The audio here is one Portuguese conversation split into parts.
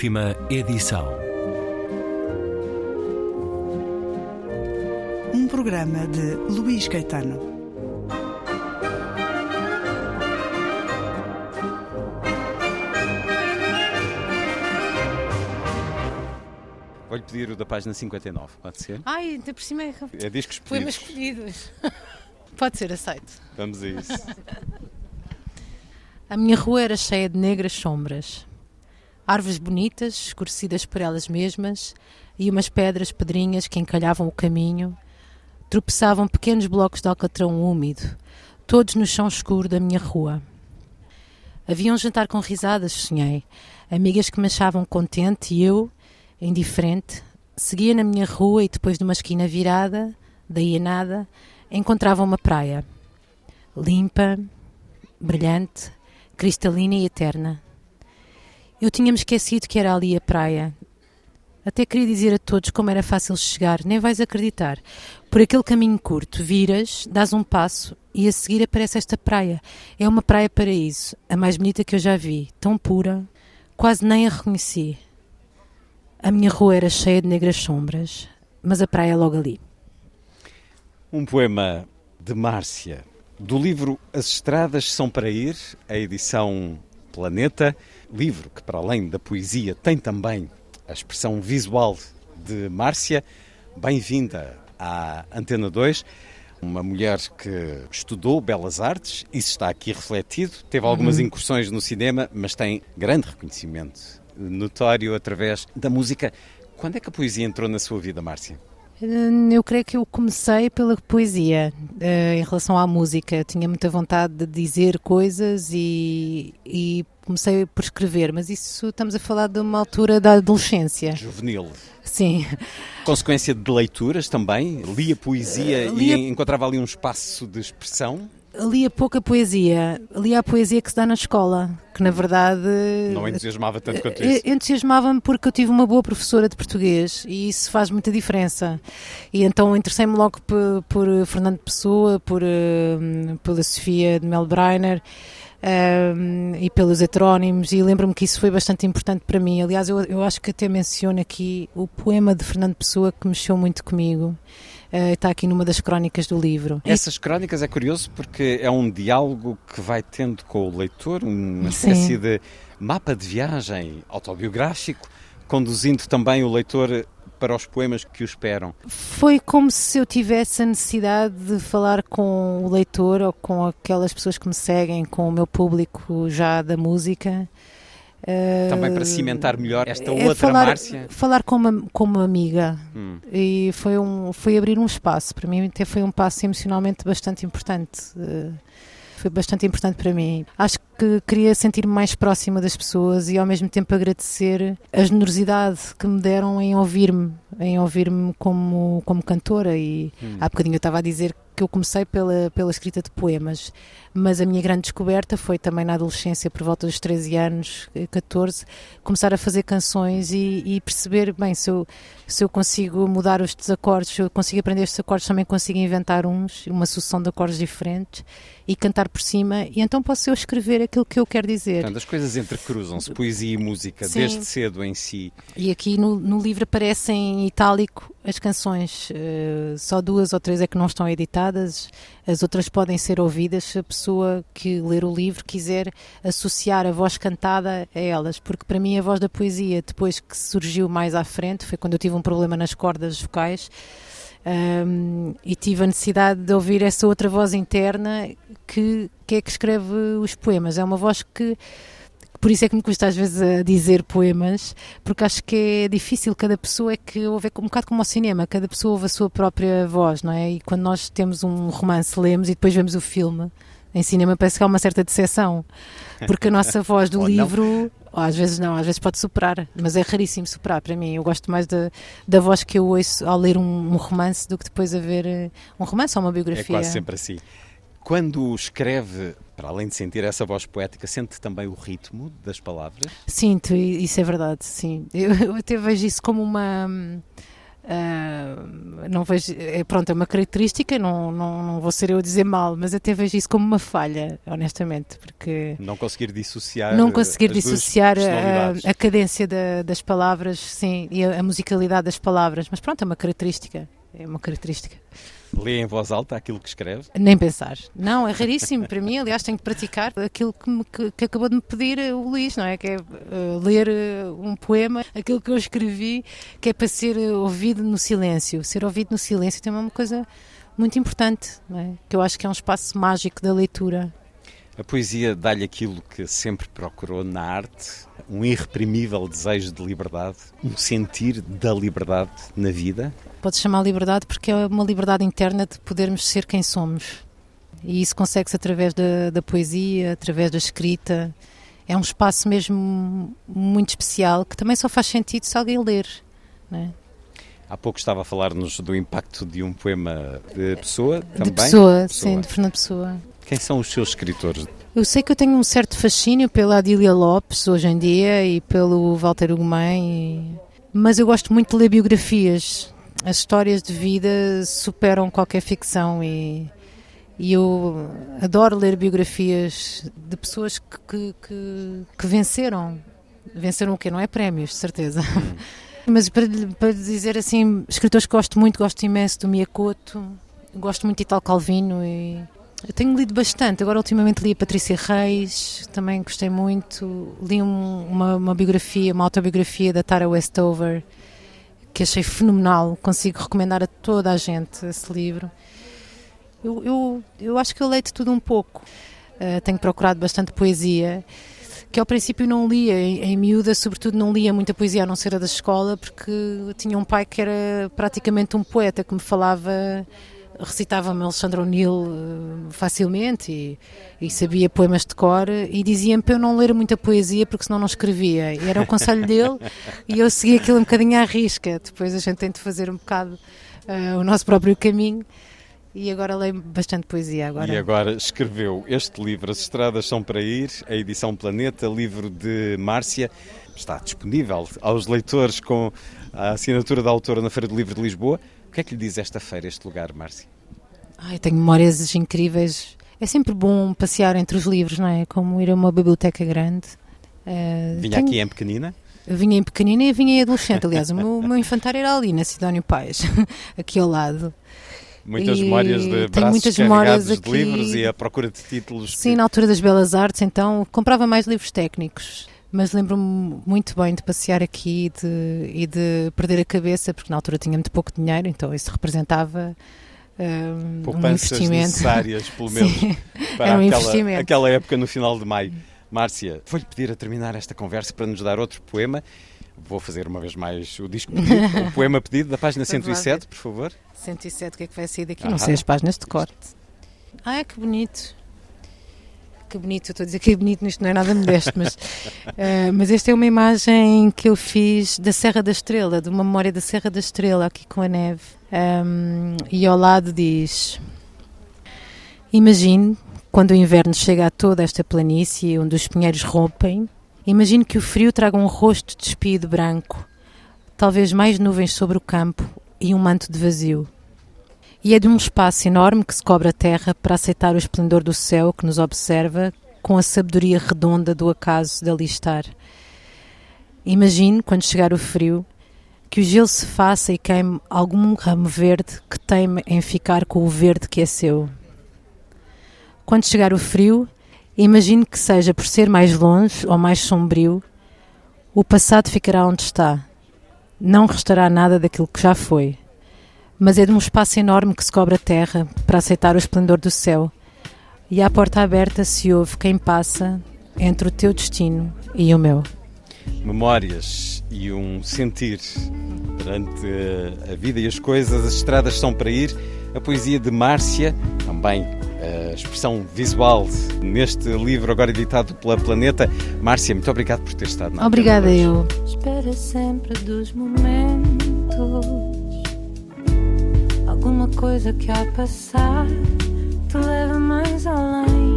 Última edição. Um programa de Luís Caetano. Vou-lhe pedir o da página 59, pode ser? Ai, ainda por cima é É discos poemas pedidos. Pode ser aceito. Vamos a isso. A minha rua era cheia de negras sombras. Árvores bonitas, escurecidas por elas mesmas, e umas pedras pedrinhas que encalhavam o caminho. Tropeçavam pequenos blocos de alcatrão úmido, todos no chão escuro da minha rua. Havia um jantar com risadas, sonhei. Amigas que me achavam contente e eu, indiferente, seguia na minha rua e depois de uma esquina virada, daí a nada, encontrava uma praia. Limpa, brilhante, cristalina e eterna. Eu tinha-me esquecido que era ali a praia. Até queria dizer a todos como era fácil chegar, nem vais acreditar. Por aquele caminho curto, viras, dás um passo e a seguir aparece esta praia. É uma praia paraíso, a mais bonita que eu já vi, tão pura, quase nem a reconheci. A minha rua era cheia de negras sombras, mas a praia é logo ali. Um poema de Márcia, do livro As Estradas São para Ir, a edição Planeta, livro que, para além da poesia, tem também a expressão visual de Márcia. Bem-vinda à Antena 2. Uma mulher que estudou belas artes, isso está aqui refletido, teve algumas incursões no cinema, mas tem grande reconhecimento notório através da música. Quando é que a poesia entrou na sua vida, Márcia? Hum, Eu creio que eu comecei pela poesia eh, em relação à música. Eu tinha muita vontade de dizer coisas e, e comecei por escrever, mas isso estamos a falar de uma altura da adolescência. Juvenil. Sim, Consequência de leituras também? Lia poesia Lia- e encontrava ali um espaço de expressão? lia pouca poesia. Lia a poesia que se dá na escola, que na verdade. Não entusiasmava tanto quanto Eh, isso? Entusiasmava-me porque eu tive uma boa professora de português e isso faz muita diferença. E então interessei-me logo por, por Fernando Pessoa, por, eh, pela Sofia de Melbreiner eh, e pelos heterónimos e lembro-me que isso foi bastante importante para mim. Aliás, eu, eu acho que até menciono aqui o poema de Fernando Pessoa que mexeu muito comigo. Eh, está aqui numa das crónicas do livro. Essas crónicas é curioso porque é um diálogo que vai tendo com o leitor, uma Sim. espécie de mapa de viagem autobiográfico, conduzindo também o leitor para os poemas que o esperam. Foi como se eu tivesse a necessidade de falar com o leitor ou com aquelas pessoas que me seguem, com o meu público já da música. Também para Eh, cimentar melhor esta é outra falar, Márcia. Falar como, am- como amiga. Hum. E foi, um, foi abrir um espaço. Para mim, até foi um passo emocionalmente bastante importante. Foi bastante importante para mim. Acho que queria sentir-me mais próxima das pessoas e ao mesmo tempo agradecer a generosidade que me deram em ouvir-me, em ouvir-me como, como cantora. E Hum. há bocadinho eu estava a dizer que eu comecei pela, pela escrita de poemas, mas a minha grande descoberta foi também na adolescência, por volta dos 13 anos, eh, 14, começar a fazer canções e, e perceber, bem, se eu, se eu consigo mudar estes acordes, se eu consigo aprender estes acordes, também consigo inventar uns, uma sucessão de acordes diferentes e cantar por cima, e então posso eu escrever aquilo que eu quero dizer. Portanto, as coisas entrecruzam-se, poesia e música, Sim. desde cedo em si. E aqui no, no livro aparecem itálico as canções, eh, só duas ou três é que não estão editadas, as outras podem ser ouvidas se a pessoa que ler o livro quiser associar a voz cantada a elas, porque para mim a voz da poesia, depois que surgiu mais à frente, foi quando eu tive um problema nas cordas vocais. ahm, e tive a necessidade de ouvir essa outra voz interna que, que é que escreve os poemas. É uma voz que por isso é que me custa às vezes a dizer poemas, porque acho que é difícil, cada pessoa é que ouve, é um bocado como ao cinema, cada pessoa ouve a sua própria voz, não é? E quando nós temos um romance, lemos e depois vemos o filme, em cinema parece que há uma certa decepção, porque a nossa voz do livro, às vezes não, às vezes pode superar, mas é raríssimo superar para mim. Eu gosto mais da, da voz que eu ouço ao ler um, um romance do que depois a ver eh, um romance ou uma É biografia. quase sempre assim. Quando escreve, para além de sentir essa voz poética, sente também o ritmo das palavras? Sinto, isso é verdade, sim. Eu, eu até vejo isso como uma. Uh, não vejo, é, pronto, é uma característica, não, não, não vou ser eu a dizer mal, mas até vejo isso como uma falha, honestamente, porque não conseguir dissociar, não conseguir dissociar a, a, cadência da, das palavras, sim, e a, a musicalidade das palavras, mas pronto, é uma característica, é uma característica. Lê em voz alta aquilo que escreve? Nem pensar. Não, é raríssimo para mim. Aliás, tenho que praticar aquilo que, me, que, acabou de me pedir o Luís, não é? Que é uh, ler uh, um poema, aquilo que eu escrevi, que é para ser ouvido no silêncio. Ser ouvido no silêncio também é uma coisa muito importante, é? que eu acho que é um espaço mágico da leitura. A poesia dá-lhe aquilo que sempre procurou na arte, um irreprimível desejo de liberdade, um sentir da liberdade na vida? Pode chamar liberdade porque é uma liberdade interna de podermos ser quem somos. E isso consegue-se através da, da poesia, através da escrita. É um espaço mesmo muito especial que também só faz sentido se alguém ler. Né? Há pouco estava a falar-nos do impacto de um poema de Pessoa também? De Pessoa, Pessoa. sim, de Fernando Pessoa. Quem são os seus escritores? Eu sei que eu tenho um certo fascínio pela Adília Lopes hoje em dia e pelo Walter Ugumem, mas eu gosto muito de ler biografias as histórias de vida superam qualquer ficção e, e eu adoro ler biografias de pessoas que, que, que, que venceram. Venceram o quê? Não é prémios, de certeza. Mas para, para dizer assim, escritores que gosto muito, gosto imenso do Miyakoto, gosto muito de Italo Calvino e eu tenho lido bastante. Agora, ultimamente, li a Patrícia Reis, também gostei muito. Li um, uma, uma biografia, uma autobiografia da Tara Westover, que achei fenomenal. Consigo recomendar a toda a gente esse livro. Eu, eu, eu acho que eu leio de tudo um pouco. Uh, tenho procurado bastante poesia, que ao princípio não lia, em, em miúda, sobretudo não lia muita poesia, a não ser a da escola, porque tinha um pai que era praticamente um poeta, que me falava recitava-me Alexandre O'Neill uh, facilmente e, e, sabia poemas de cor e dizia-me para eu não ler muita poesia porque senão não escrevia. E era o conselho dele e eu segui aquilo um bocadinho à risca. Depois a gente tem de fazer um bocado uh, o nosso próprio caminho. E agora leio bastante poesia. Agora. E agora escreveu este livro, As Estradas São para Ir, a edição Planeta, livro de Márcia. Está disponível aos leitores com a assinatura da autora na Feira do Livro de Lisboa. O que é que lhe diz esta feira, este lugar, Márcia? Ai, tenho memórias incríveis. É sempre bom passear entre os livros, não é? Como ir a uma biblioteca grande. Uh, vinha tenho... aqui em pequenina? Vinha em pequenina e vinha em adolescente. Aliás, o meu, meu infantário era ali, na Sidónio Pais, aqui ao lado. Muitas e memórias de braços muitas memórias aqui. de livros e a procura de títulos. Sim, que... na altura das Belas Artes, então, comprava mais livros técnicos mas lembro-me muito bem de passear aqui e de, e de perder a cabeça, porque na altura tinha muito pouco dinheiro, então isso representava um, Poupanças um investimento. necessárias, pelo menos, para um aquela, aquela época no final de maio. Márcia, vou-lhe pedir a terminar esta conversa para nos dar outro poema. Vou fazer uma vez mais o disco pedido, o poema pedido da página 107, por favor. 107, o que é que vai sair daqui? Não sei as páginas de corte. Ah, que bonito que bonito, eu estou a dizer que é bonito, isto não é nada modesto, mas, uh, mas esta é uma imagem que eu fiz da Serra da Estrela, de uma memória da Serra da Estrela, aqui com a neve. Um, e ao lado diz: Imagine quando o inverno chega a toda esta planície onde os pinheiros rompem, imagine que o frio traga um rosto despido branco, talvez mais nuvens sobre o campo e um manto de vazio. E é de um espaço enorme que se cobre a terra para aceitar o esplendor do céu que nos observa com a sabedoria redonda do acaso de ali estar. Imagine, quando chegar o frio, que o gelo se faça e queime algum ramo verde que teme em ficar com o verde que é seu. Quando chegar o frio, imagine que seja por ser mais longe ou mais sombrio, o passado ficará onde está. Não restará nada daquilo que já foi mas é de um espaço enorme que se cobre a terra para aceitar o esplendor do céu. E à porta aberta se ouve quem passa entre o teu destino e o meu. Memórias e um sentir perante a vida e as coisas, as estradas são para ir. A poesia de Márcia, também a expressão visual neste livro agora editado pela Planeta. Márcia, muito obrigado por ter estado na Obrigada eu. Espera sempre dos momentos coisa que ao passar te leva mais além,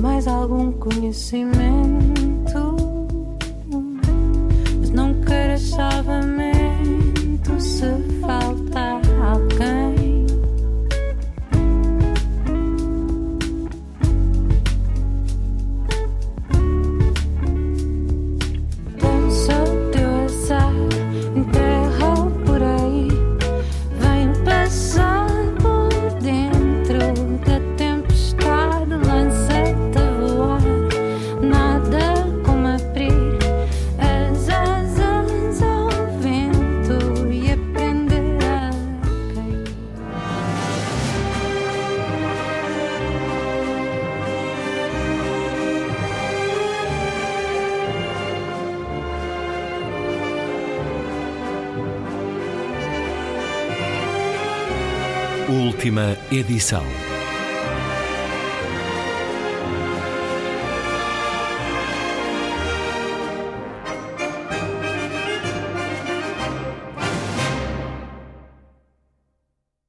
mais algum conhecimento. Mas não queiras salvamento se faz. Última edição.